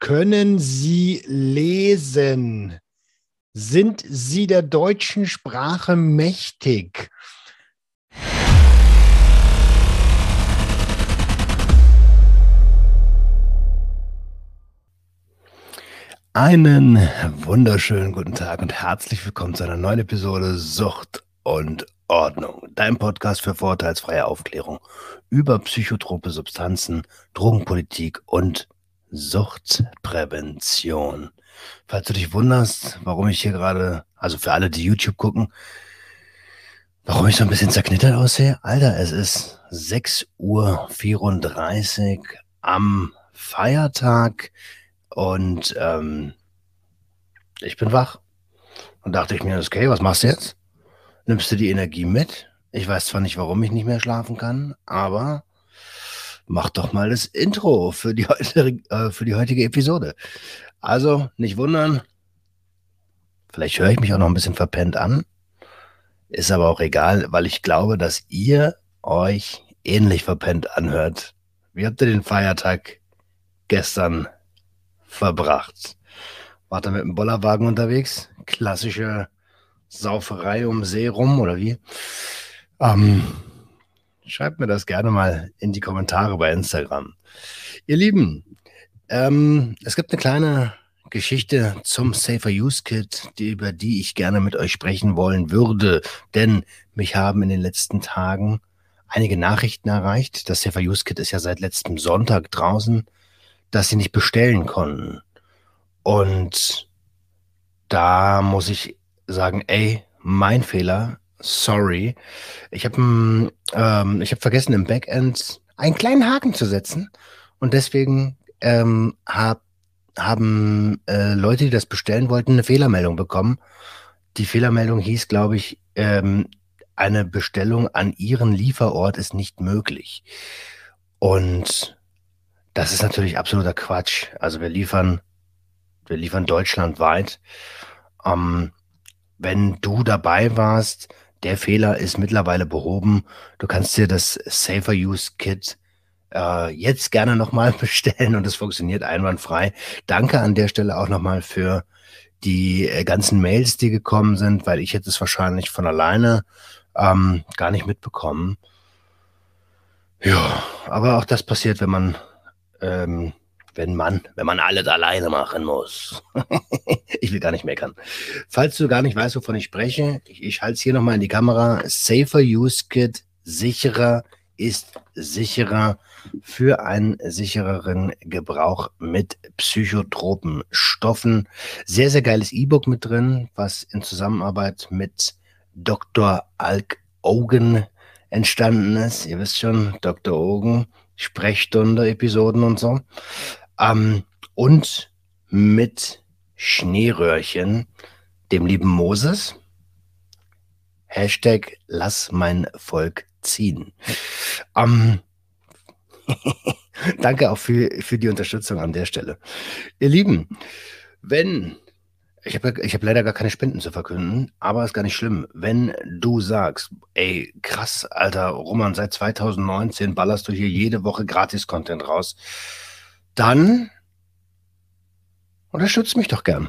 Können Sie lesen? Sind Sie der deutschen Sprache mächtig? Einen wunderschönen guten Tag und herzlich willkommen zu einer neuen Episode Sucht und Ordnung. Dein Podcast für vorteilsfreie Aufklärung über psychotrope Substanzen, Drogenpolitik und Suchtprävention. Falls du dich wunderst, warum ich hier gerade, also für alle, die YouTube gucken, warum ich so ein bisschen zerknittert aussehe, Alter, es ist 6.34 Uhr am Feiertag und ähm, ich bin wach. Und dachte ich mir, okay, was machst du jetzt? Nimmst du die Energie mit? Ich weiß zwar nicht, warum ich nicht mehr schlafen kann, aber mach doch mal das Intro für die, heutige, äh, für die heutige Episode. Also nicht wundern, vielleicht höre ich mich auch noch ein bisschen verpennt an, ist aber auch egal, weil ich glaube, dass ihr euch ähnlich verpennt anhört. Wie habt ihr den Feiertag gestern verbracht? Wart ihr mit dem Bollerwagen unterwegs? Klassische Sauferei um See rum oder wie? Ähm, Schreibt mir das gerne mal in die Kommentare bei Instagram. Ihr Lieben, ähm, es gibt eine kleine Geschichte zum Safer Use Kit, die, über die ich gerne mit euch sprechen wollen würde, denn mich haben in den letzten Tagen einige Nachrichten erreicht. Das Safer Use Kit ist ja seit letztem Sonntag draußen, dass sie nicht bestellen konnten. Und da muss ich sagen, ey, mein Fehler sorry. Ich habe ähm, ich hab vergessen, im Backend einen kleinen Haken zu setzen. Und deswegen ähm, hab, haben äh, Leute, die das bestellen wollten, eine Fehlermeldung bekommen. Die Fehlermeldung hieß, glaube ich, ähm, eine Bestellung an ihren Lieferort ist nicht möglich. Und das ist natürlich absoluter Quatsch. Also wir liefern, wir liefern deutschlandweit. Ähm, wenn du dabei warst, der Fehler ist mittlerweile behoben. Du kannst dir das Safer Use Kit äh, jetzt gerne nochmal bestellen und es funktioniert einwandfrei. Danke an der Stelle auch nochmal für die äh, ganzen Mails, die gekommen sind, weil ich hätte es wahrscheinlich von alleine ähm, gar nicht mitbekommen. Ja, aber auch das passiert, wenn man ähm, wenn man, wenn man alles alleine machen muss. ich will gar nicht meckern. Falls du gar nicht weißt, wovon ich spreche, ich, ich halte es hier nochmal in die Kamera. Safer Use Kit, sicherer ist sicherer für einen sichereren Gebrauch mit psychotropen Stoffen. Sehr, sehr geiles E-Book mit drin, was in Zusammenarbeit mit Dr. Alk Ogen entstanden ist. Ihr wisst schon, Dr. Ogen, Sprechstunde, Episoden und so. Ähm, und mit Schneeröhrchen, dem lieben Moses. Hashtag lass mein Volk ziehen. Ähm, Danke auch für, für die Unterstützung an der Stelle. Ihr Lieben, wenn, ich habe ich hab leider gar keine Spenden zu verkünden, aber ist gar nicht schlimm. Wenn du sagst, ey, krass, Alter, Roman, seit 2019 ballerst du hier jede Woche Gratis-Content raus dann unterstützt mich doch gern.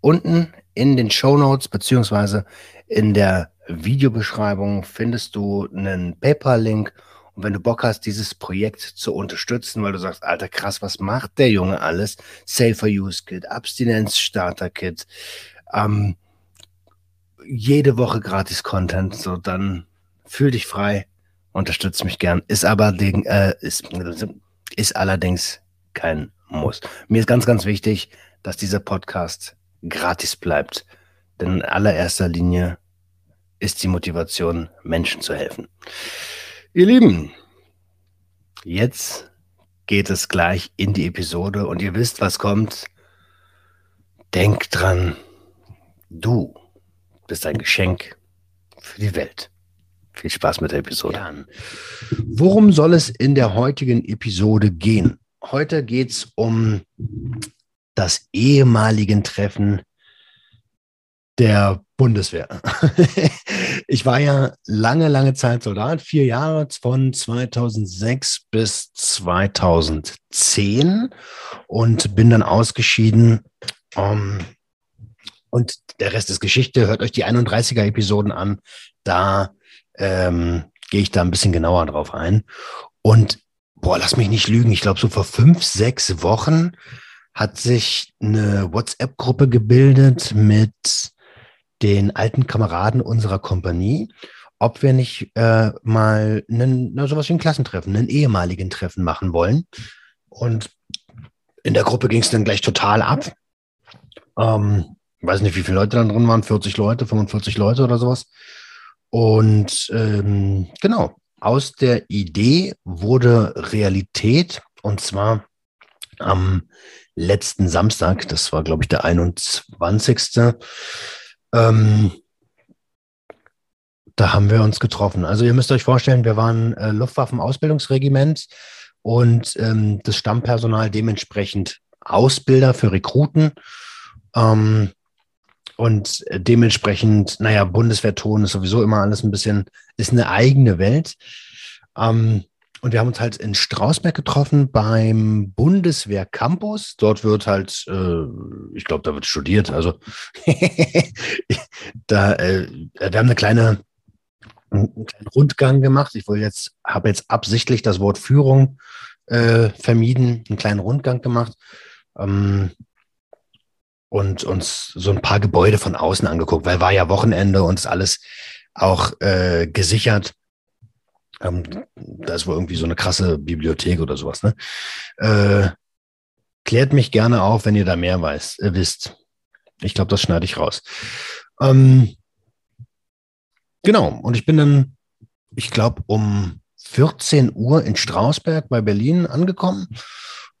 Unten in den Show Notes beziehungsweise in der Videobeschreibung findest du einen PayPal-Link. Und wenn du Bock hast, dieses Projekt zu unterstützen, weil du sagst, alter krass, was macht der Junge alles? Safer Use Kit, Abstinenz Starter Kit, ähm, jede Woche gratis Content, so dann fühl dich frei, unterstütze mich gern. Ist aber äh, ist, ist allerdings kein Muss. Mir ist ganz, ganz wichtig, dass dieser Podcast gratis bleibt. Denn in allererster Linie ist die Motivation, Menschen zu helfen. Ihr Lieben, jetzt geht es gleich in die Episode und ihr wisst, was kommt. Denkt dran, du bist ein Geschenk für die Welt. Viel Spaß mit der Episode. Ja. Worum soll es in der heutigen Episode gehen? Heute geht es um das ehemaligen Treffen der Bundeswehr. ich war ja lange, lange Zeit Soldat, vier Jahre von 2006 bis 2010 und bin dann ausgeschieden. Um, und der Rest ist Geschichte. Hört euch die 31er Episoden an. Da ähm, gehe ich da ein bisschen genauer drauf ein. Und boah, lass mich nicht lügen. Ich glaube, so vor fünf, sechs Wochen hat sich eine WhatsApp-Gruppe gebildet mit den alten Kameraden unserer Kompanie, ob wir nicht äh, mal einen, na, sowas wie ein Klassentreffen, einen ehemaligen Treffen machen wollen. Und in der Gruppe ging es dann gleich total ab. Ähm, weiß nicht, wie viele Leute da drin waren, 40 Leute, 45 Leute oder sowas. Und ähm, genau, aus der Idee wurde Realität und zwar am letzten Samstag, das war, glaube ich, der 21. Ähm, da haben wir uns getroffen. Also ihr müsst euch vorstellen, wir waren äh, Luftwaffenausbildungsregiment und ähm, das Stammpersonal dementsprechend Ausbilder für Rekruten. Ähm, und dementsprechend, naja, Bundeswehrton ist sowieso immer alles ein bisschen, ist eine eigene Welt. Ähm, und wir haben uns halt in Strausberg getroffen beim Bundeswehr Campus. Dort wird halt, äh, ich glaube, da wird studiert. Also da, äh, wir haben eine kleine, einen kleinen Rundgang gemacht. Ich wollte jetzt, habe jetzt absichtlich das Wort Führung äh, vermieden, einen kleinen Rundgang gemacht. Ähm, und uns so ein paar Gebäude von außen angeguckt, weil war ja Wochenende und ist alles auch äh, gesichert. Ähm, da ist wohl irgendwie so eine krasse Bibliothek oder sowas. Ne? Äh, klärt mich gerne auf, wenn ihr da mehr weiß, äh, wisst. Ich glaube, das schneide ich raus. Ähm, genau, und ich bin dann, ich glaube, um 14 Uhr in Strausberg bei Berlin angekommen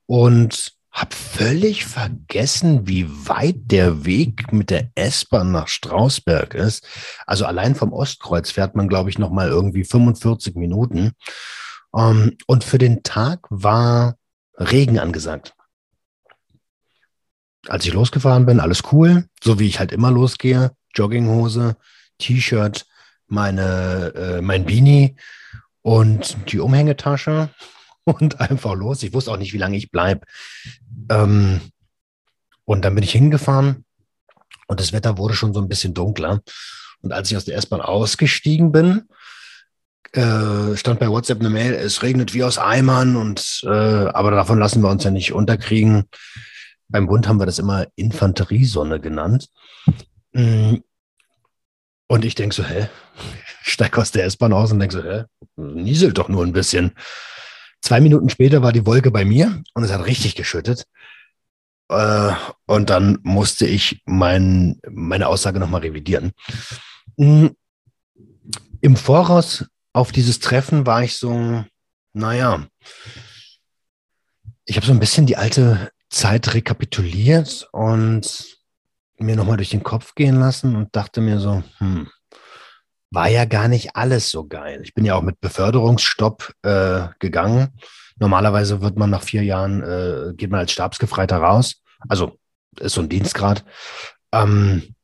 und habe völlig vergessen, wie weit der Weg mit der S-Bahn nach Strausberg ist. Also allein vom Ostkreuz fährt man, glaube ich, noch mal irgendwie 45 Minuten. Um, ähm, und für den Tag war Regen angesagt. Als ich losgefahren bin, alles cool, so wie ich halt immer losgehe. Jogginghose, T-Shirt, meine, äh, mein Beanie und die Umhängetasche und einfach los. Ich wusste auch nicht, wie lange ich bleibe. Ähm, und dann bin ich hingefahren und das Wetter wurde schon so ein bisschen dunkler. Und als ich aus der S-Bahn ausgestiegen bin, äh, stand bei WhatsApp eine Mail, es regnet wie aus Eimern und äh, aber davon lassen wir uns ja nicht unterkriegen. Beim Bund haben wir das immer Infanteriesonne genannt. Mm. Und ich denke so, hä? Ich steige aus der S-Bahn aus und denke so, hä? Nieselt doch nur ein bisschen. Zwei Minuten später war die Wolke bei mir und es hat richtig geschüttet. Äh, und dann musste ich mein, meine Aussage nochmal revidieren. Hm, Im Voraus auf dieses Treffen war ich so, naja, ich habe so ein bisschen die alte Zeit rekapituliert und mir nochmal durch den Kopf gehen lassen und dachte mir so, hm, war ja gar nicht alles so geil. Ich bin ja auch mit Beförderungsstopp äh, gegangen. Normalerweise wird man nach vier Jahren, äh, geht man als Stabsgefreiter raus. Also ist so ein Dienstgrad. Ähm,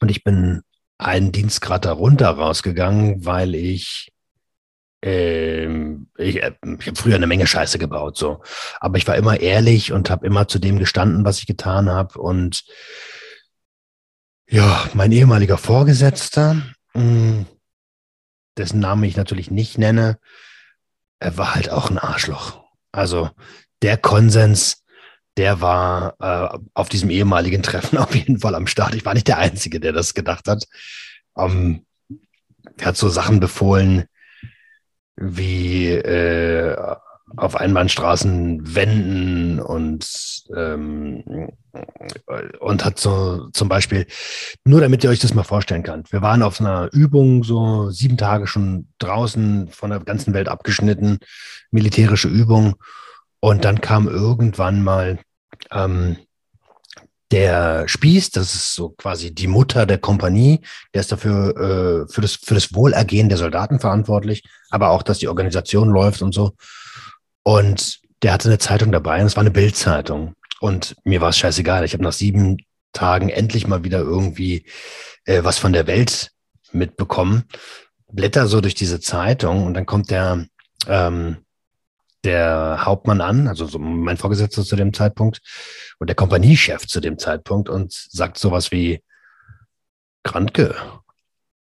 und ich bin einen Dienstgrad darunter rausgegangen, weil ich, ähm, ich, äh, ich habe früher eine Menge Scheiße gebaut, so. Aber ich war immer ehrlich und habe immer zu dem gestanden, was ich getan habe. Und ja, mein ehemaliger Vorgesetzter. Dessen Namen ich natürlich nicht nenne, er war halt auch ein Arschloch. Also der Konsens, der war äh, auf diesem ehemaligen Treffen auf jeden Fall am Start. Ich war nicht der Einzige, der das gedacht hat. Ähm, er hat so Sachen befohlen wie äh, auf Einbahnstraßen wenden und, ähm, und hat so zum Beispiel, nur damit ihr euch das mal vorstellen könnt, wir waren auf einer Übung so sieben Tage schon draußen von der ganzen Welt abgeschnitten, militärische Übung. Und dann kam irgendwann mal ähm, der Spieß, das ist so quasi die Mutter der Kompanie, der ist dafür äh, für, das, für das Wohlergehen der Soldaten verantwortlich, aber auch, dass die Organisation läuft und so. Und der hatte eine Zeitung dabei und es war eine Bildzeitung. Und mir war es scheißegal. Ich habe nach sieben Tagen endlich mal wieder irgendwie äh, was von der Welt mitbekommen. Blätter so durch diese Zeitung und dann kommt der, ähm, der Hauptmann an, also so mein Vorgesetzter zu dem Zeitpunkt und der Kompaniechef zu dem Zeitpunkt und sagt sowas wie, Krantke,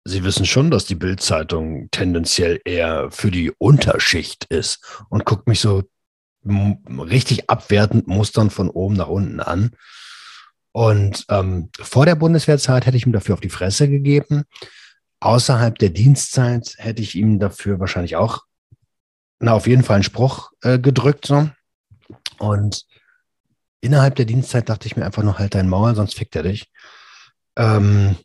Sie wissen schon, dass die Bildzeitung tendenziell eher für die Unterschicht ist und guckt mich so richtig abwertend mustern von oben nach unten an. Und ähm, vor der Bundeswehrzeit hätte ich ihm dafür auf die Fresse gegeben. Außerhalb der Dienstzeit hätte ich ihm dafür wahrscheinlich auch, na, auf jeden Fall einen Spruch äh, gedrückt. So. Und innerhalb der Dienstzeit dachte ich mir einfach nur, halt dein Maul, sonst fickt er dich. Ähm,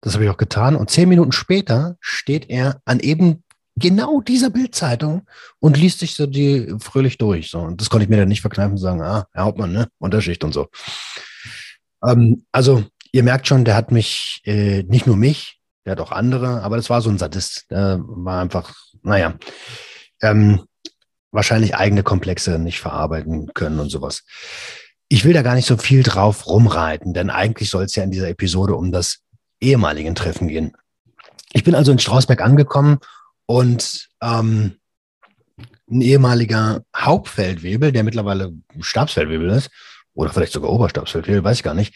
das habe ich auch getan. Und zehn Minuten später steht er an eben genau dieser Bildzeitung und liest sich so die fröhlich durch. So. Und das konnte ich mir dann nicht verkneifen und sagen, ah, Herr Hauptmann, ne? Unterschicht und so. Ähm, also, ihr merkt schon, der hat mich, äh, nicht nur mich, der hat auch andere, aber das war so ein Sadist. Der war einfach, naja, ähm, wahrscheinlich eigene Komplexe nicht verarbeiten können und sowas. Ich will da gar nicht so viel drauf rumreiten, denn eigentlich soll es ja in dieser Episode um das ehemaligen Treffen gehen. Ich bin also in Strausberg angekommen und ähm, ein ehemaliger Hauptfeldwebel, der mittlerweile Stabsfeldwebel ist, oder vielleicht sogar Oberstabsfeldwebel, weiß ich gar nicht,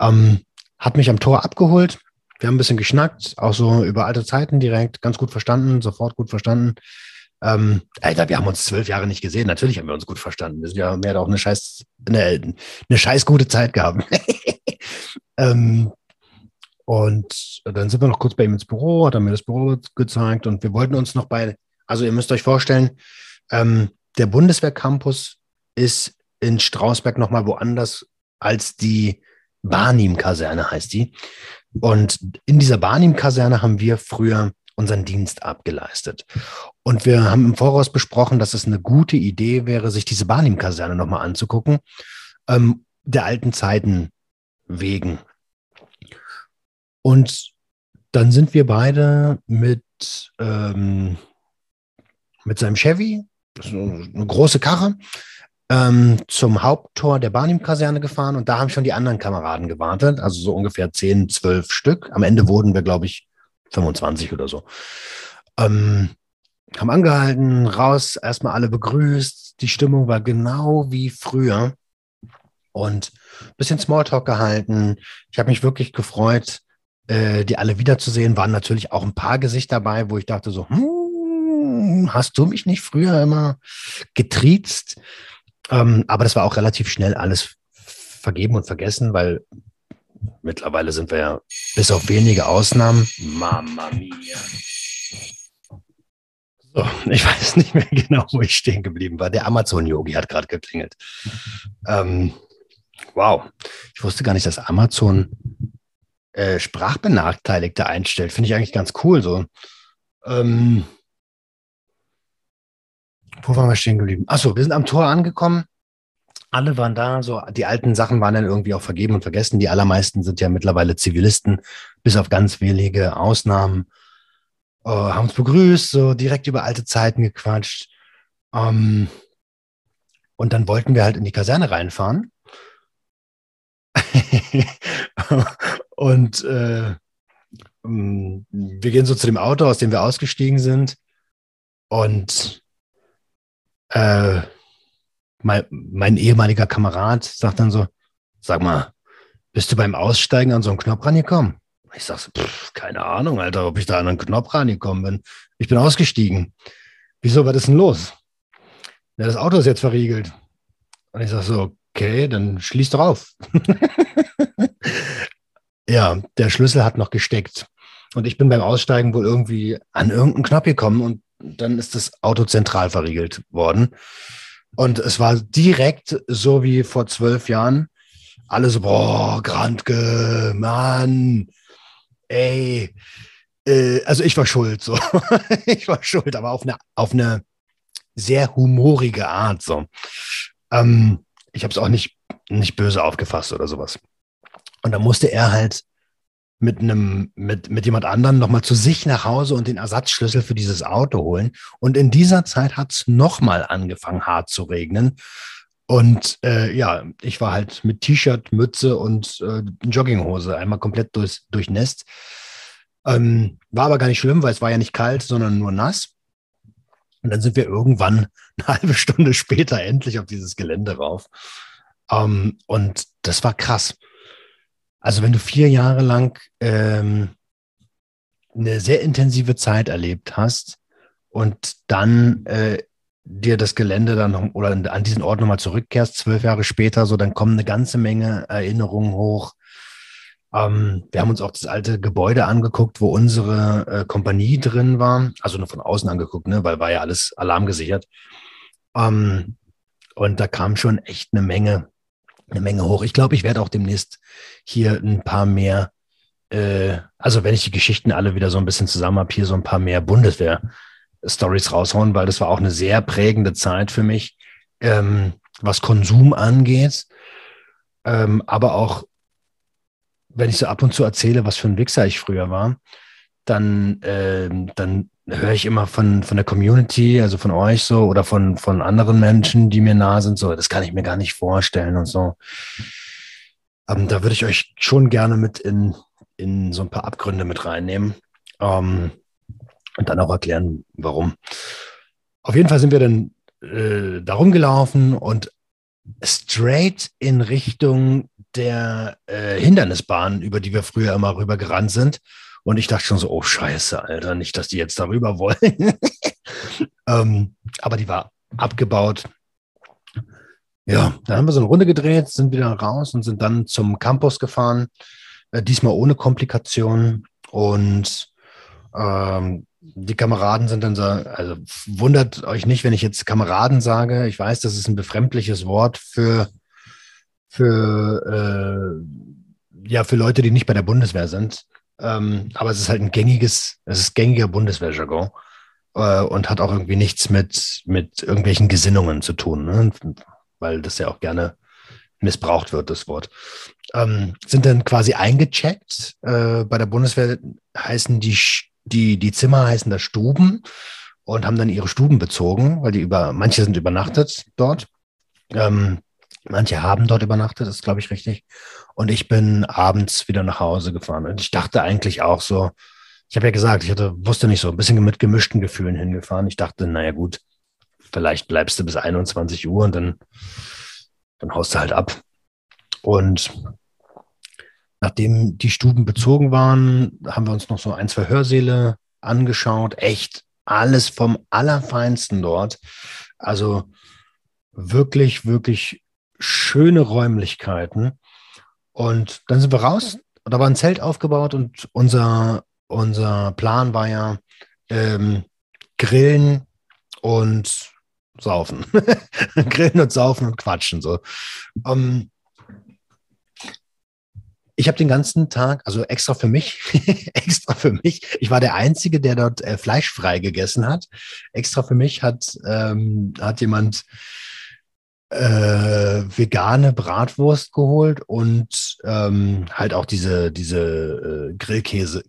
ähm, hat mich am Tor abgeholt. Wir haben ein bisschen geschnackt, auch so über alte Zeiten direkt, ganz gut verstanden, sofort gut verstanden. Ähm, Alter, wir haben uns zwölf Jahre nicht gesehen. Natürlich haben wir uns gut verstanden. Wir sind ja mehr auch eine scheiß, eine, eine scheiß gute Zeit gehabt. ähm, und dann sind wir noch kurz bei ihm ins Büro, hat er mir das Büro gezeigt und wir wollten uns noch bei, also ihr müsst euch vorstellen, ähm, der Bundeswehrcampus ist in Strausberg nochmal woanders als die Barnim-Kaserne heißt die. Und in dieser Barnim-Kaserne haben wir früher unseren Dienst abgeleistet. Und wir haben im Voraus besprochen, dass es eine gute Idee wäre, sich diese Barnim-Kaserne nochmal anzugucken, ähm, der alten Zeiten wegen. Und dann sind wir beide mit, ähm, mit seinem Chevy, eine große Karre, ähm, zum Haupttor der Barnim-Kaserne gefahren und da haben schon die anderen Kameraden gewartet, also so ungefähr 10, 12 Stück. Am Ende wurden wir, glaube ich, 25 oder so. Ähm, haben angehalten, raus, erstmal alle begrüßt. Die Stimmung war genau wie früher und ein bisschen Smalltalk gehalten. Ich habe mich wirklich gefreut, äh, die alle wiederzusehen, waren natürlich auch ein paar Gesichter dabei, wo ich dachte so, hm, hast du mich nicht früher immer getriezt? Ähm, aber das war auch relativ schnell alles vergeben und vergessen, weil mittlerweile sind wir ja bis auf wenige Ausnahmen. Mama mia. So, ich weiß nicht mehr genau, wo ich stehen geblieben war. Der Amazon-Yogi hat gerade geklingelt. Ähm, wow, ich wusste gar nicht, dass Amazon äh, Sprachbenachteiligte einstellt. Finde ich eigentlich ganz cool so. Ähm, wo waren wir stehen geblieben? Achso, wir sind am Tor angekommen. Alle waren da, so die alten Sachen waren dann irgendwie auch vergeben und vergessen. Die allermeisten sind ja mittlerweile Zivilisten, bis auf ganz wenige Ausnahmen. Äh, haben uns begrüßt, so direkt über alte Zeiten gequatscht. Ähm, und dann wollten wir halt in die Kaserne reinfahren. Und äh, wir gehen so zu dem Auto, aus dem wir ausgestiegen sind. Und äh, mein, mein ehemaliger Kamerad sagt dann so, sag mal, bist du beim Aussteigen an so einen Knopf rangekommen? Ich sag so, pff, keine Ahnung, Alter, ob ich da an einen Knopf rangekommen bin. Ich bin ausgestiegen. Wieso, was ist denn los? Ja, das Auto ist jetzt verriegelt. Und ich sag so, okay, dann schließ doch auf. Ja, der Schlüssel hat noch gesteckt. Und ich bin beim Aussteigen wohl irgendwie an irgendeinen Knopf gekommen und dann ist das Auto zentral verriegelt worden. Und es war direkt so wie vor zwölf Jahren. Alle so, boah, Grandke, Mann, ey. Äh, also ich war schuld, so. ich war schuld, aber auf eine, auf eine sehr humorige Art, so. Ähm, ich habe es auch nicht, nicht böse aufgefasst oder sowas. Und da musste er halt mit einem, mit, mit jemand anderem nochmal zu sich nach Hause und den Ersatzschlüssel für dieses Auto holen. Und in dieser Zeit hat es nochmal angefangen, hart zu regnen. Und äh, ja, ich war halt mit T-Shirt, Mütze und äh, Jogginghose einmal komplett durch, durchnässt. Ähm, war aber gar nicht schlimm, weil es war ja nicht kalt, sondern nur nass. Und dann sind wir irgendwann eine halbe Stunde später endlich auf dieses Gelände rauf. Ähm, und das war krass. Also wenn du vier Jahre lang ähm, eine sehr intensive Zeit erlebt hast und dann äh, dir das Gelände dann noch, oder an diesen Ort nochmal zurückkehrst, zwölf Jahre später, so dann kommen eine ganze Menge Erinnerungen hoch. Ähm, wir haben uns auch das alte Gebäude angeguckt, wo unsere äh, Kompanie drin war, also nur von außen angeguckt, ne, weil war ja alles alarmgesichert. Ähm, und da kam schon echt eine Menge, eine Menge hoch. Ich glaube, ich werde auch demnächst hier ein paar mehr, äh, also wenn ich die Geschichten alle wieder so ein bisschen zusammen habe, hier so ein paar mehr Bundeswehr Stories raushauen, weil das war auch eine sehr prägende Zeit für mich, ähm, was Konsum angeht. Ähm, aber auch, wenn ich so ab und zu erzähle, was für ein Wichser ich früher war, dann, ähm, dann höre ich immer von, von der Community, also von euch so oder von, von anderen Menschen, die mir nah sind, so, das kann ich mir gar nicht vorstellen und so. Ähm, da würde ich euch schon gerne mit in, in so ein paar Abgründe mit reinnehmen. Ähm, und dann auch erklären, warum. Auf jeden Fall sind wir dann äh, darum gelaufen und straight in Richtung der äh, Hindernisbahn, über die wir früher immer rüber gerannt sind. Und ich dachte schon so, oh Scheiße, Alter, nicht, dass die jetzt darüber wollen. ähm, aber die war abgebaut. Ja, da haben wir so eine Runde gedreht, sind wieder raus und sind dann zum Campus gefahren. Äh, diesmal ohne Komplikationen. Und ähm, die Kameraden sind dann so, also wundert euch nicht, wenn ich jetzt Kameraden sage. Ich weiß, das ist ein befremdliches Wort für, für, äh, ja, für Leute, die nicht bei der Bundeswehr sind. Ähm, aber es ist halt ein gängiges, es ist gängiger Bundeswehrjargon äh, und hat auch irgendwie nichts mit, mit irgendwelchen Gesinnungen zu tun, ne? weil das ja auch gerne missbraucht wird, das Wort. Ähm, sind dann quasi eingecheckt. Äh, bei der Bundeswehr heißen die die, die Zimmer heißen da Stuben und haben dann ihre Stuben bezogen, weil die über, manche sind übernachtet dort. Ähm, manche haben dort übernachtet, ist glaube ich richtig. Und ich bin abends wieder nach Hause gefahren. Und ich dachte eigentlich auch so, ich habe ja gesagt, ich hatte, wusste nicht so, ein bisschen mit gemischten Gefühlen hingefahren. Ich dachte, naja gut, vielleicht bleibst du bis 21 Uhr und dann, dann haust du halt ab. Und Nachdem die Stuben bezogen waren, haben wir uns noch so ein, zwei Hörsäle angeschaut. Echt alles vom Allerfeinsten dort. Also wirklich, wirklich schöne Räumlichkeiten. Und dann sind wir raus. Da war ein Zelt aufgebaut und unser, unser Plan war ja ähm, Grillen und Saufen. Grillen und Saufen und Quatschen. So. Ähm, ich habe den ganzen Tag, also extra für mich, extra für mich, ich war der Einzige, der dort äh, fleischfrei gegessen hat. Extra für mich hat, ähm, hat jemand äh, vegane Bratwurst geholt und ähm, halt auch diese, diese äh, Grillkäse,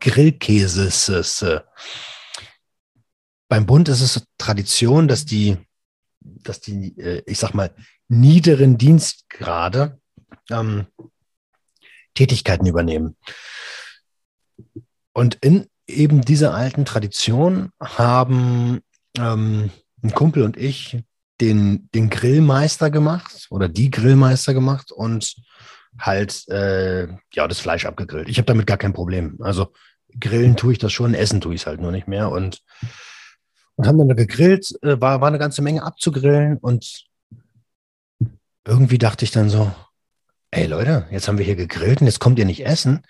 Grillkäse. Beim Bund ist es Tradition, dass die, dass die, äh, ich sag mal, niederen Dienstgrade ähm, Tätigkeiten übernehmen. Und in eben dieser alten Tradition haben ähm, ein Kumpel und ich den, den Grillmeister gemacht oder die Grillmeister gemacht und halt äh, ja das Fleisch abgegrillt. Ich habe damit gar kein Problem. Also grillen tue ich das schon, essen tue ich es halt nur nicht mehr und, und haben dann gegrillt, äh, war, war eine ganze Menge abzugrillen und irgendwie dachte ich dann so, ey Leute, jetzt haben wir hier gegrillt und jetzt kommt ihr nicht essen.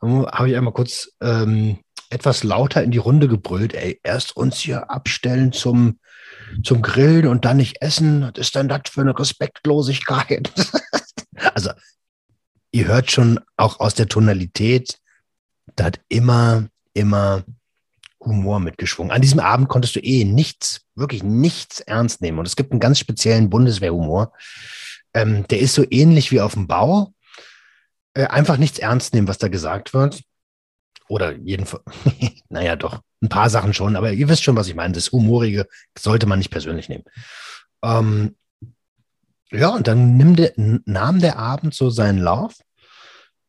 Habe ich einmal kurz ähm, etwas lauter in die Runde gebrüllt, ey, erst uns hier abstellen zum, zum Grillen und dann nicht essen. Was ist denn das für eine Respektlosigkeit? also, ihr hört schon auch aus der Tonalität, da hat immer, immer Humor mitgeschwungen. An diesem Abend konntest du eh nichts, wirklich nichts ernst nehmen. Und es gibt einen ganz speziellen Bundeswehrhumor. Ähm, der ist so ähnlich wie auf dem Bau. Äh, einfach nichts ernst nehmen, was da gesagt wird. Oder jedenfalls, naja, doch, ein paar Sachen schon, aber ihr wisst schon, was ich meine. Das Humorige sollte man nicht persönlich nehmen. Ähm, ja, und dann der, nahm der Abend so seinen Lauf.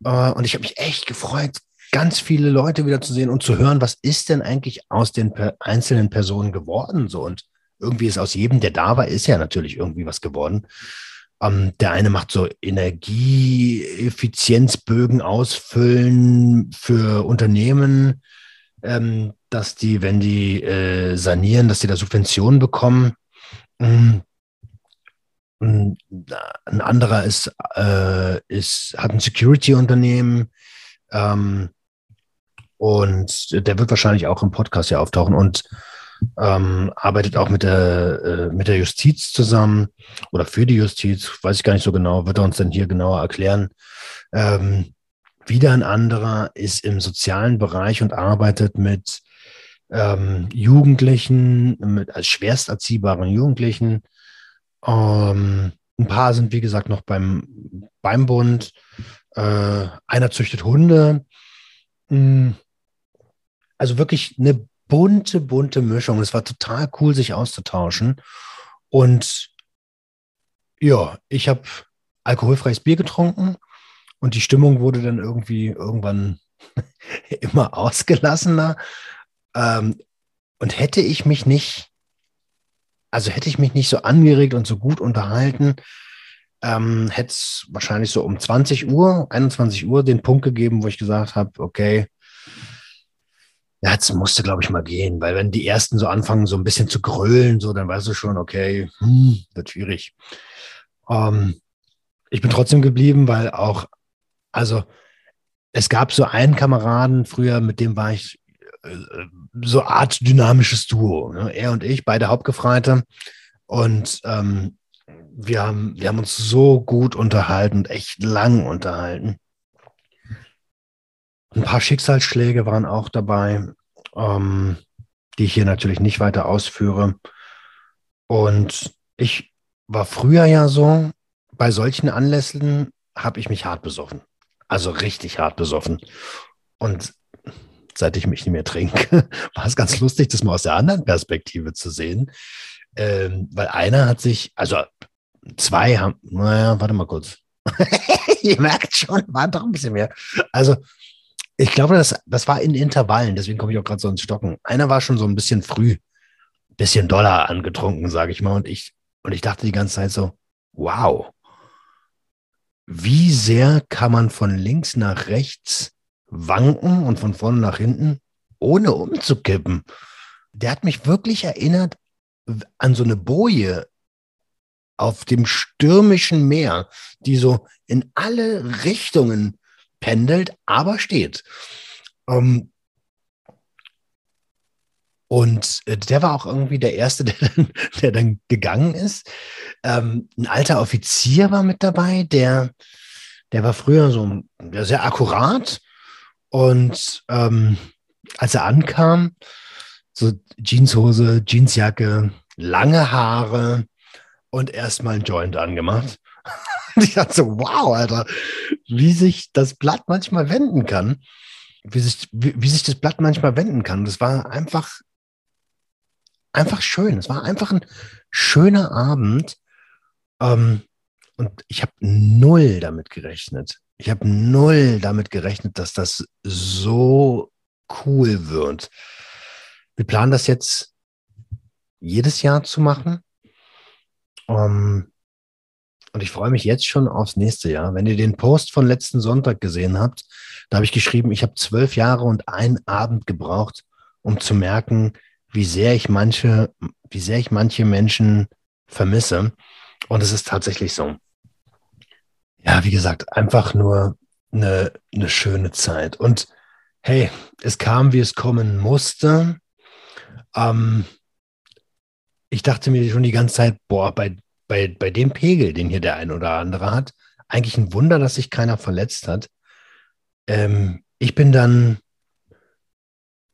Äh, und ich habe mich echt gefreut, ganz viele Leute wieder zu sehen und zu hören, was ist denn eigentlich aus den per einzelnen Personen geworden. So und irgendwie ist aus jedem, der da war, ist ja natürlich irgendwie was geworden. Ähm, der eine macht so Energieeffizienzbögen ausfüllen für Unternehmen, ähm, dass die, wenn die äh, sanieren, dass die da Subventionen bekommen. Ähm, ein anderer ist, äh, ist, hat ein Security-Unternehmen ähm, und der wird wahrscheinlich auch im Podcast ja auftauchen und ähm, arbeitet auch mit der, äh, mit der Justiz zusammen oder für die Justiz, weiß ich gar nicht so genau, wird er uns dann hier genauer erklären. Ähm, wieder ein anderer ist im sozialen Bereich und arbeitet mit ähm, Jugendlichen, mit als schwerst erziehbaren Jugendlichen. Ähm, ein paar sind, wie gesagt, noch beim, beim Bund. Äh, einer züchtet Hunde. Hm. Also wirklich eine bunte, bunte Mischung. Es war total cool, sich auszutauschen. Und ja, ich habe alkoholfreies Bier getrunken und die Stimmung wurde dann irgendwie irgendwann immer ausgelassener. Ähm, und hätte ich mich nicht, also hätte ich mich nicht so angeregt und so gut unterhalten, ähm, hätte es wahrscheinlich so um 20 Uhr, 21 Uhr den Punkt gegeben, wo ich gesagt habe, okay, ja, jetzt musste, glaube ich, mal gehen, weil wenn die ersten so anfangen, so ein bisschen zu grölen, so, dann weißt du schon, okay, hm, wird schwierig. Ähm, ich bin trotzdem geblieben, weil auch, also es gab so einen Kameraden früher, mit dem war ich äh, so Art dynamisches Duo. Ne? Er und ich, beide Hauptgefreite. Und ähm, wir, haben, wir haben uns so gut unterhalten und echt lang unterhalten. Ein paar Schicksalsschläge waren auch dabei, ähm, die ich hier natürlich nicht weiter ausführe. Und ich war früher ja so, bei solchen Anlässen habe ich mich hart besoffen. Also richtig hart besoffen. Und seit ich mich nicht mehr trinke, war es ganz lustig, das mal aus der anderen Perspektive zu sehen. Ähm, weil einer hat sich, also zwei haben, naja, warte mal kurz. Ihr merkt schon, waren doch ein bisschen mehr. Also ich glaube, das, das war in Intervallen, deswegen komme ich auch gerade so ins Stocken. Einer war schon so ein bisschen früh, bisschen doller angetrunken, sage ich mal. Und ich, und ich dachte die ganze Zeit so, wow, wie sehr kann man von links nach rechts wanken und von vorne nach hinten, ohne umzukippen? Der hat mich wirklich erinnert an so eine Boje auf dem stürmischen Meer, die so in alle Richtungen pendelt, aber steht. Ähm, und äh, der war auch irgendwie der Erste, der dann, der dann gegangen ist. Ähm, ein alter Offizier war mit dabei, der, der war früher so sehr akkurat. Und ähm, als er ankam, so Jeanshose, Jeansjacke, lange Haare und erstmal ein Joint angemacht. Und ich dachte so, wow, Alter, wie sich das Blatt manchmal wenden kann. Wie sich, wie, wie sich das Blatt manchmal wenden kann. Das war einfach, einfach schön. Es war einfach ein schöner Abend. Ähm, und ich habe null damit gerechnet. Ich habe null damit gerechnet, dass das so cool wird. Wir planen das jetzt jedes Jahr zu machen. Ähm, und ich freue mich jetzt schon aufs nächste Jahr. Wenn ihr den Post von letzten Sonntag gesehen habt, da habe ich geschrieben, ich habe zwölf Jahre und einen Abend gebraucht, um zu merken, wie sehr ich manche, wie sehr ich manche Menschen vermisse. Und es ist tatsächlich so. Ja, wie gesagt, einfach nur eine, eine schöne Zeit. Und hey, es kam, wie es kommen musste. Ähm, ich dachte mir schon die ganze Zeit, boah, bei bei, bei dem Pegel, den hier der ein oder andere hat, eigentlich ein Wunder, dass sich keiner verletzt hat. Ähm, ich bin dann,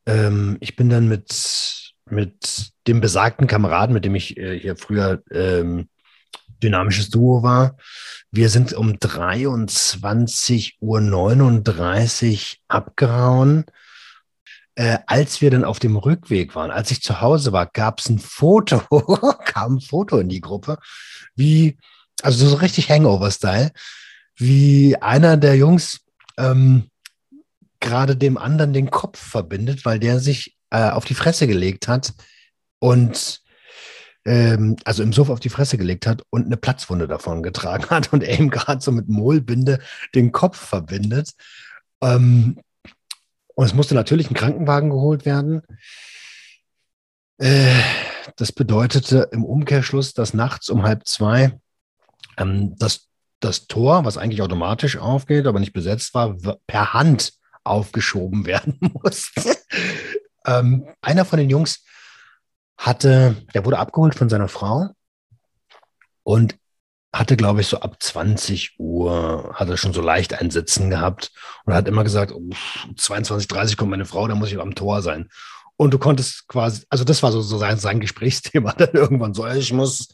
ähm, ich bin dann mit, mit dem besagten Kameraden, mit dem ich äh, hier früher ähm, dynamisches Duo war. Wir sind um 23.39 Uhr abgehauen äh, als wir dann auf dem Rückweg waren, als ich zu Hause war, gab es ein Foto, kam ein Foto in die Gruppe, wie also so richtig Hangover-Style, wie einer der Jungs ähm, gerade dem anderen den Kopf verbindet, weil der sich äh, auf die Fresse gelegt hat und ähm, also im Sofa auf die Fresse gelegt hat und eine Platzwunde davon getragen hat und er ihm gerade so mit Mohlbinde den Kopf verbindet. Ähm, und es musste natürlich ein Krankenwagen geholt werden. Äh, das bedeutete im Umkehrschluss, dass nachts um halb zwei ähm, das, das Tor, was eigentlich automatisch aufgeht, aber nicht besetzt war, per Hand aufgeschoben werden musste. ähm, einer von den Jungs hatte, der wurde abgeholt von seiner Frau und hatte, glaube ich, so ab 20 Uhr, hatte schon so leicht ein Sitzen gehabt und hat immer gesagt, oh, 22, 30 kommt meine Frau, da muss ich am Tor sein. Und du konntest quasi, also das war so, so sein, sein Gesprächsthema dann irgendwann so, ich muss,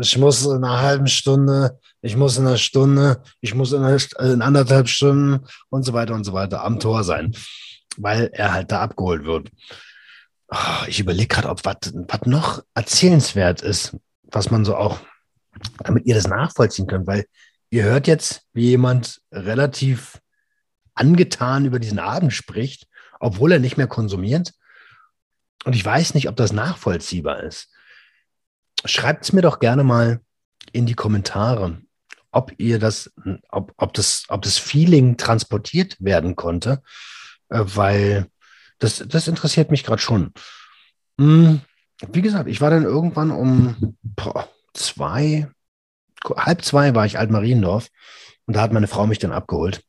ich muss in einer halben Stunde, ich muss in einer Stunde, ich muss in, einer, in anderthalb Stunden und so weiter und so weiter am Tor sein, weil er halt da abgeholt wird. Oh, ich überlege gerade, ob was noch erzählenswert ist, was man so auch, damit ihr das nachvollziehen könnt, weil ihr hört jetzt, wie jemand relativ angetan über diesen Abend spricht, obwohl er nicht mehr konsumiert. Und ich weiß nicht, ob das nachvollziehbar ist. Schreibt es mir doch gerne mal in die Kommentare, ob ihr das, ob, ob das, ob das Feeling transportiert werden konnte, äh, weil das, das interessiert mich gerade schon. Hm, wie gesagt, ich war dann irgendwann um boah, zwei, halb zwei war ich Altmariendorf und da hat meine Frau mich dann abgeholt.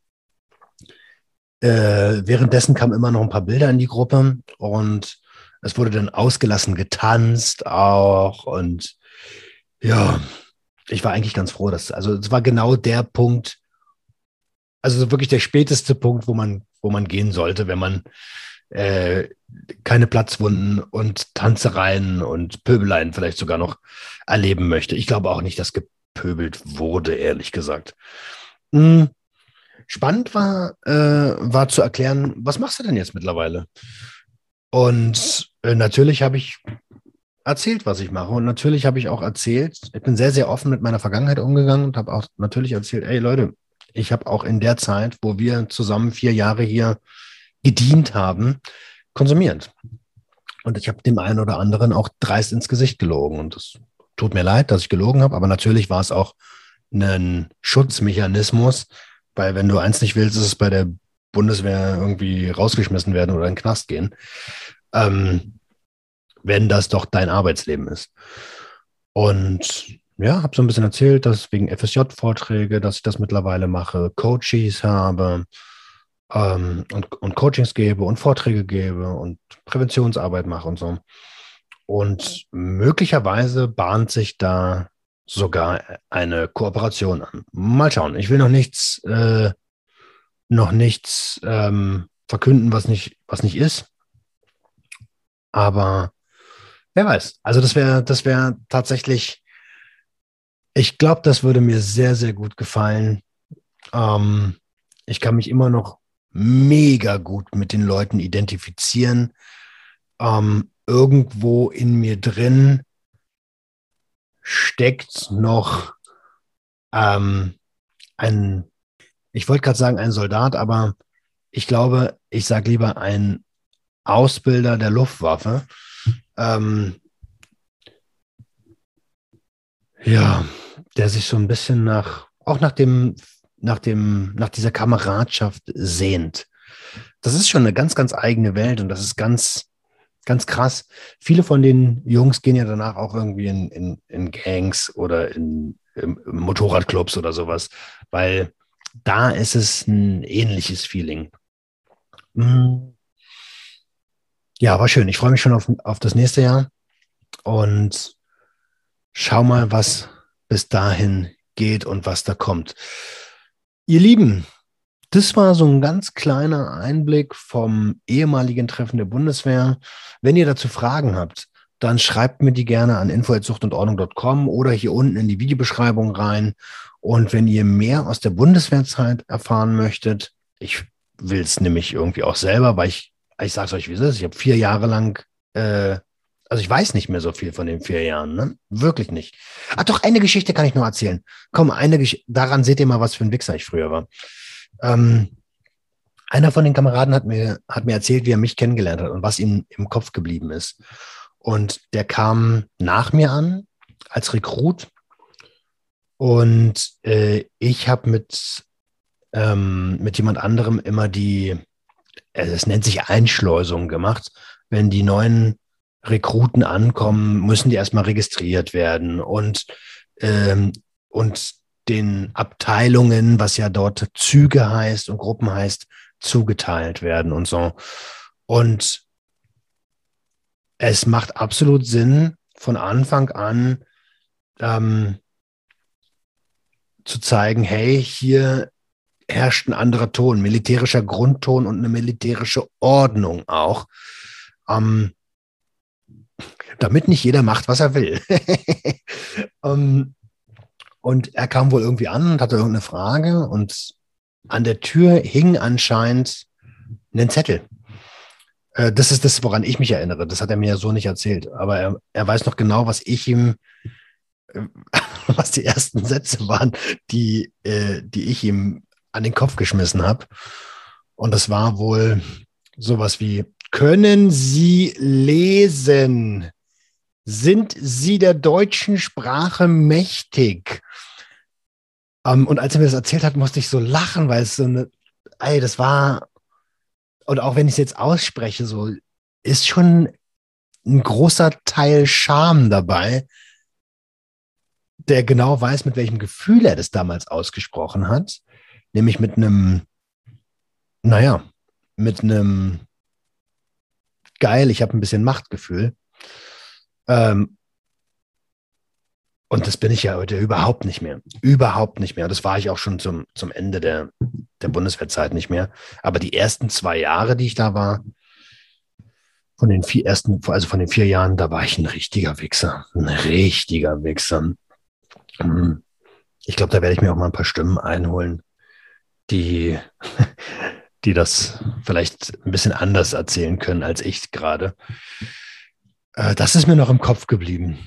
Äh, währenddessen kamen immer noch ein paar Bilder in die Gruppe und es wurde dann ausgelassen getanzt auch und ja, ich war eigentlich ganz froh, dass, also es war genau der Punkt, also wirklich der späteste Punkt, wo man, wo man gehen sollte, wenn man äh, keine Platzwunden und Tanzereien und Pöbeleien vielleicht sogar noch erleben möchte. Ich glaube auch nicht, dass gepöbelt wurde, ehrlich gesagt. Hm. Spannend war, äh, war zu erklären, was machst du denn jetzt mittlerweile? Und äh, natürlich habe ich erzählt, was ich mache. Und natürlich habe ich auch erzählt, ich bin sehr, sehr offen mit meiner Vergangenheit umgegangen und habe auch natürlich erzählt, ey Leute, ich habe auch in der Zeit, wo wir zusammen vier Jahre hier gedient haben, konsumiert. Und ich habe dem einen oder anderen auch dreist ins Gesicht gelogen. Und es tut mir leid, dass ich gelogen habe, aber natürlich war es auch ein Schutzmechanismus, weil wenn du eins nicht willst, ist es bei der Bundeswehr irgendwie rausgeschmissen werden oder in den Knast gehen. Ähm, wenn das doch dein Arbeitsleben ist. Und ja, habe so ein bisschen erzählt, dass wegen FSJ-Vorträge, dass ich das mittlerweile mache, Coaches habe ähm, und, und Coachings gebe und Vorträge gebe und Präventionsarbeit mache und so. Und möglicherweise bahnt sich da sogar eine Kooperation an. Mal schauen. Ich will noch nichts, äh, noch nichts ähm, verkünden, was nicht, was nicht ist. Aber wer weiß. Also das wäre, das wäre tatsächlich, ich glaube, das würde mir sehr, sehr gut gefallen. Ähm, ich kann mich immer noch mega gut mit den Leuten identifizieren. Ähm, irgendwo in mir drin steckt noch ähm, ein, ich wollte gerade sagen ein Soldat, aber ich glaube, ich sage lieber ein Ausbilder der Luftwaffe. Ähm, ja, der sich so ein bisschen nach, auch nach dem, nach dem, nach dieser Kameradschaft sehnt. Das ist schon eine ganz, ganz eigene Welt und das ist ganz, ganz krass. Viele von den Jungs gehen ja danach auch irgendwie in, in, in Gangs oder in, in Motorradclubs oder sowas, weil da ist es ein ähnliches Feeling. Hm. Ja, war schön. Ich freue mich schon auf, auf das nächste Jahr und schau mal, was bis dahin geht und was da kommt. Ihr Lieben, das war so ein ganz kleiner Einblick vom ehemaligen Treffen der Bundeswehr. Wenn ihr dazu Fragen habt, dann schreibt mir die gerne an info.zuchtundordnung.com oder hier unten in die Videobeschreibung rein. Und wenn ihr mehr aus der Bundeswehrzeit erfahren möchtet, ich will es nämlich irgendwie auch selber, weil ich ich sage es euch, wie es ist. Ich habe vier Jahre lang äh, Also ich weiß nicht mehr so viel von den vier Jahren, ne? Wirklich nicht. Ah, doch, eine Geschichte kann ich nur erzählen. Komm, eine Geschichte, daran seht ihr mal, was für ein Wichser ich früher war. Ähm, einer von den Kameraden hat mir, hat mir erzählt, wie er mich kennengelernt hat und was ihm im Kopf geblieben ist. Und der kam nach mir an als Rekrut. Und äh, ich habe mit, ähm, mit jemand anderem immer die, also es nennt sich Einschleusung gemacht. Wenn die neuen Rekruten ankommen, müssen die erstmal registriert werden und, ähm, und den Abteilungen, was ja dort Züge heißt und Gruppen heißt, zugeteilt werden und so. Und es macht absolut Sinn, von Anfang an ähm, zu zeigen, hey, hier herrscht ein anderer Ton, militärischer Grundton und eine militärische Ordnung auch. Ähm, damit nicht jeder macht, was er will. um, ähm, und er kam wohl irgendwie an und hatte irgendeine Frage und an der Tür hing anscheinend ein Zettel. Äh, das ist das, woran ich mich erinnere. Das hat er mir ja so nicht erzählt. Aber er, er weiß noch genau, was ich ihm, äh, was die ersten Sätze waren, die, äh, die ich ihm an den Kopf geschmissen habe. Und das war wohl sowas wie, können Sie lesen? Sind Sie der deutschen Sprache mächtig? Um, und als er mir das erzählt hat, musste ich so lachen, weil es so eine, ey, das war, und auch wenn ich es jetzt ausspreche, so ist schon ein großer Teil Scham dabei, der genau weiß, mit welchem Gefühl er das damals ausgesprochen hat, nämlich mit einem, naja, mit einem geil, ich habe ein bisschen Machtgefühl. Ähm, und das bin ich ja heute überhaupt nicht mehr. Überhaupt nicht mehr. Das war ich auch schon zum, zum Ende der, der Bundeswehrzeit nicht mehr. Aber die ersten zwei Jahre, die ich da war, von den vier ersten, also von den vier Jahren, da war ich ein richtiger Wichser. Ein richtiger Wichser. Hm. Ich glaube, da werde ich mir auch mal ein paar Stimmen einholen, die, die das vielleicht ein bisschen anders erzählen können als ich gerade. Äh, das ist mir noch im Kopf geblieben.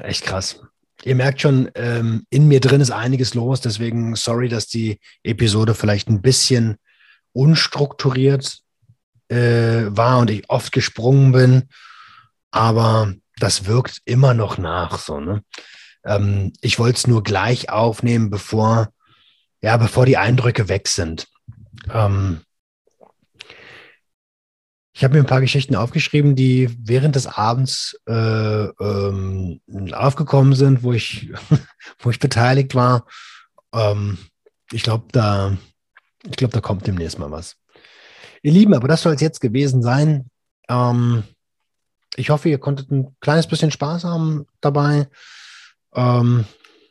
Echt krass. Ihr merkt schon, ähm, in mir drin ist einiges los, deswegen sorry, dass die Episode vielleicht ein bisschen unstrukturiert äh, war und ich oft gesprungen bin, aber das wirkt immer noch nach. So, ne? Ähm, ich wollte es nur gleich aufnehmen, bevor, ja, bevor die Eindrücke weg sind. Ähm, ich habe mir ein paar Geschichten aufgeschrieben, die während des Abends äh, ähm, aufgekommen sind, wo ich, wo ich beteiligt war. Ähm, ich glaube, da, ich da kommt demnächst mal was. Ihr Lieben, aber das soll es jetzt gewesen sein. Ähm, ich hoffe, ihr konntet ein kleines bisschen Spaß haben dabei. Ähm,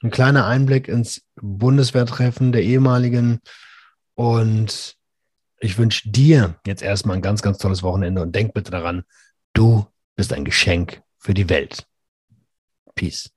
ein kleiner Einblick ins Bundeswehrtreffen der ehemaligen und ich wünsche dir jetzt erstmal ein ganz, ganz tolles Wochenende und denk bitte daran, du bist ein Geschenk für die Welt. Peace.